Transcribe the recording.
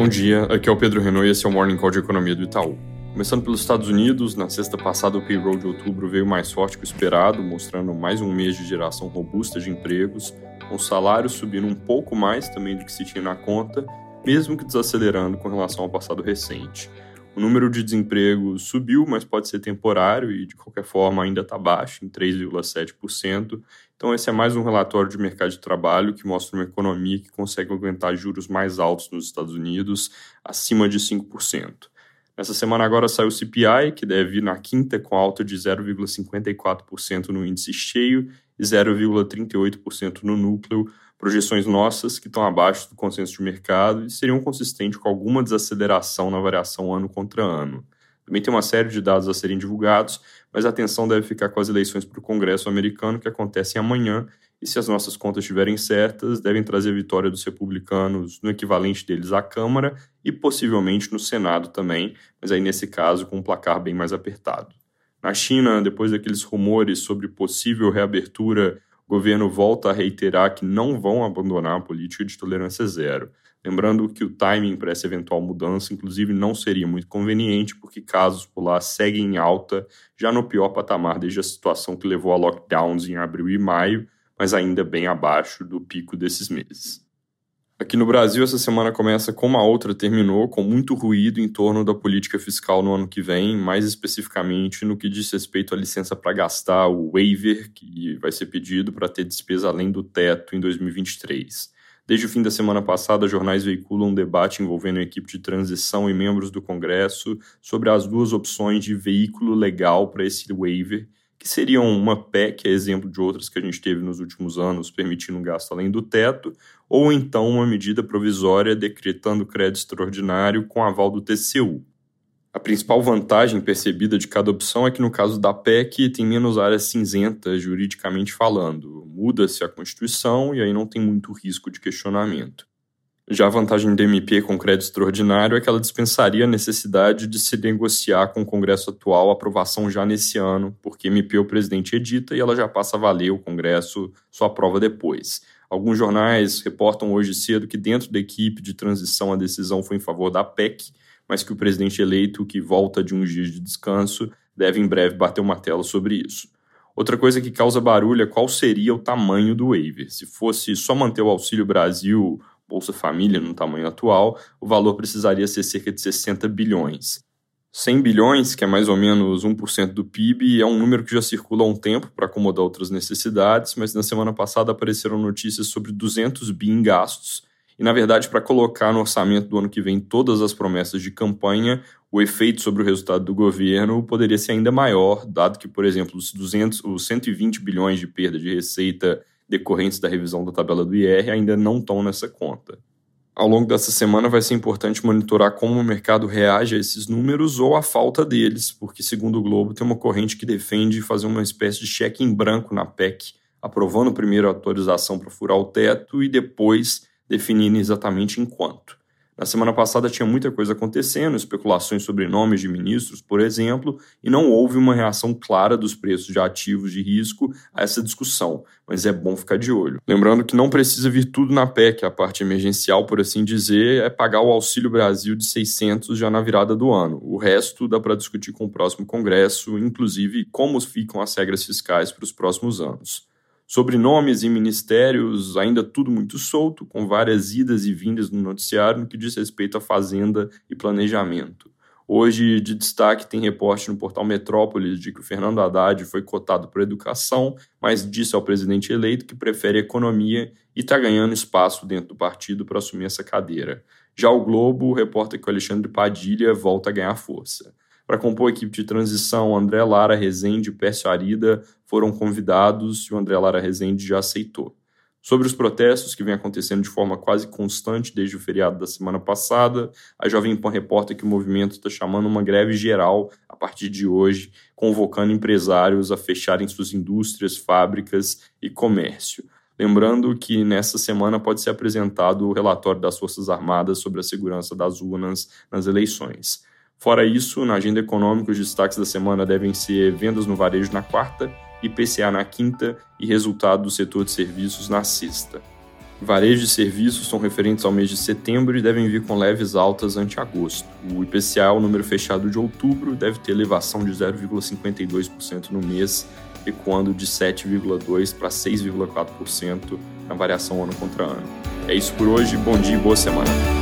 Bom dia, aqui é o Pedro Renault e esse é o Morning Call de Economia do Itaú. Começando pelos Estados Unidos, na sexta passada o payroll de outubro veio mais forte que o esperado, mostrando mais um mês de geração robusta de empregos, com salários subindo um pouco mais também do que se tinha na conta, mesmo que desacelerando com relação ao passado recente. O número de desemprego subiu, mas pode ser temporário e, de qualquer forma, ainda está baixo, em 3,7%. Então, esse é mais um relatório de mercado de trabalho que mostra uma economia que consegue aguentar juros mais altos nos Estados Unidos, acima de 5%. Nessa semana agora saiu o CPI, que deve vir na quinta com alta de 0,54% no índice cheio e 0,38% no núcleo, projeções nossas que estão abaixo do consenso de mercado e seriam consistentes com alguma desaceleração na variação ano contra ano. Também tem uma série de dados a serem divulgados, mas a atenção deve ficar com as eleições para o Congresso americano que acontecem amanhã e se as nossas contas estiverem certas, devem trazer a vitória dos republicanos no equivalente deles à Câmara e possivelmente no Senado também, mas aí nesse caso com um placar bem mais apertado. Na China, depois daqueles rumores sobre possível reabertura o governo volta a reiterar que não vão abandonar a política de tolerância zero. Lembrando que o timing para essa eventual mudança, inclusive, não seria muito conveniente, porque casos por lá seguem em alta, já no pior patamar desde a situação que levou a lockdowns em abril e maio, mas ainda bem abaixo do pico desses meses. Aqui no Brasil, essa semana começa como a outra terminou, com muito ruído em torno da política fiscal no ano que vem, mais especificamente no que diz respeito à licença para gastar, o waiver, que vai ser pedido para ter despesa além do teto em 2023. Desde o fim da semana passada, jornais veiculam um debate envolvendo a equipe de transição e membros do Congresso sobre as duas opções de veículo legal para esse waiver que seriam uma PEC, é exemplo de outras que a gente teve nos últimos anos, permitindo um gasto além do teto, ou então uma medida provisória decretando crédito extraordinário com aval do TCU. A principal vantagem percebida de cada opção é que, no caso da PEC, tem menos áreas cinzentas juridicamente falando. Muda-se a Constituição e aí não tem muito risco de questionamento. Já a vantagem do MP com crédito extraordinário é que ela dispensaria a necessidade de se negociar com o Congresso atual a aprovação já nesse ano, porque MP o presidente edita e ela já passa a valer, o Congresso só aprova depois. Alguns jornais reportam hoje cedo que dentro da equipe de transição a decisão foi em favor da PEC, mas que o presidente eleito, que volta de uns dias de descanso, deve em breve bater o martelo sobre isso. Outra coisa que causa barulho é qual seria o tamanho do waiver. Se fosse só manter o Auxílio Brasil Bolsa Família no tamanho atual, o valor precisaria ser cerca de 60 bilhões. 100 bilhões, que é mais ou menos 1% do PIB, é um número que já circula há um tempo para acomodar outras necessidades, mas na semana passada apareceram notícias sobre 200 bi em gastos. E, na verdade, para colocar no orçamento do ano que vem todas as promessas de campanha, o efeito sobre o resultado do governo poderia ser ainda maior, dado que, por exemplo, os, 200, os 120 bilhões de perda de receita decorrentes da revisão da tabela do IR ainda não estão nessa conta. Ao longo dessa semana vai ser importante monitorar como o mercado reage a esses números ou a falta deles, porque, segundo o Globo, tem uma corrente que defende fazer uma espécie de cheque em branco na PEC, aprovando primeiro a autorização para furar o teto e depois definindo exatamente em quanto. Na semana passada tinha muita coisa acontecendo, especulações sobre nomes de ministros, por exemplo, e não houve uma reação clara dos preços de ativos de risco a essa discussão, mas é bom ficar de olho. Lembrando que não precisa vir tudo na PEC, a parte emergencial, por assim dizer, é pagar o Auxílio Brasil de 600 já na virada do ano. O resto dá para discutir com o próximo Congresso, inclusive como ficam as regras fiscais para os próximos anos. Sobre nomes e ministérios, ainda tudo muito solto, com várias idas e vindas no noticiário no que diz respeito à fazenda e planejamento. Hoje, de destaque, tem reporte no portal Metrópolis de que o Fernando Haddad foi cotado para educação, mas disse ao presidente eleito que prefere economia e está ganhando espaço dentro do partido para assumir essa cadeira. Já o Globo reporta que o Alexandre Padilha volta a ganhar força. Para compor a equipe de transição, André Lara Rezende e Pércio Arida foram convidados e o André Lara Rezende já aceitou. Sobre os protestos que vêm acontecendo de forma quase constante desde o feriado da semana passada, a Jovem Pan reporta que o movimento está chamando uma greve geral a partir de hoje, convocando empresários a fecharem suas indústrias, fábricas e comércio. Lembrando que nessa semana pode ser apresentado o relatório das Forças Armadas sobre a segurança das urnas nas eleições. Fora isso, na agenda econômica, os destaques da semana devem ser vendas no varejo na quarta, IPCA na quinta e resultado do setor de serviços na sexta. Varejo de serviços são referentes ao mês de setembro e devem vir com leves altas ante agosto. O IPCA, o número fechado de outubro, deve ter elevação de 0,52% no mês, recuando de 7,2% para 6,4% na variação ano contra ano. É isso por hoje, bom dia e boa semana.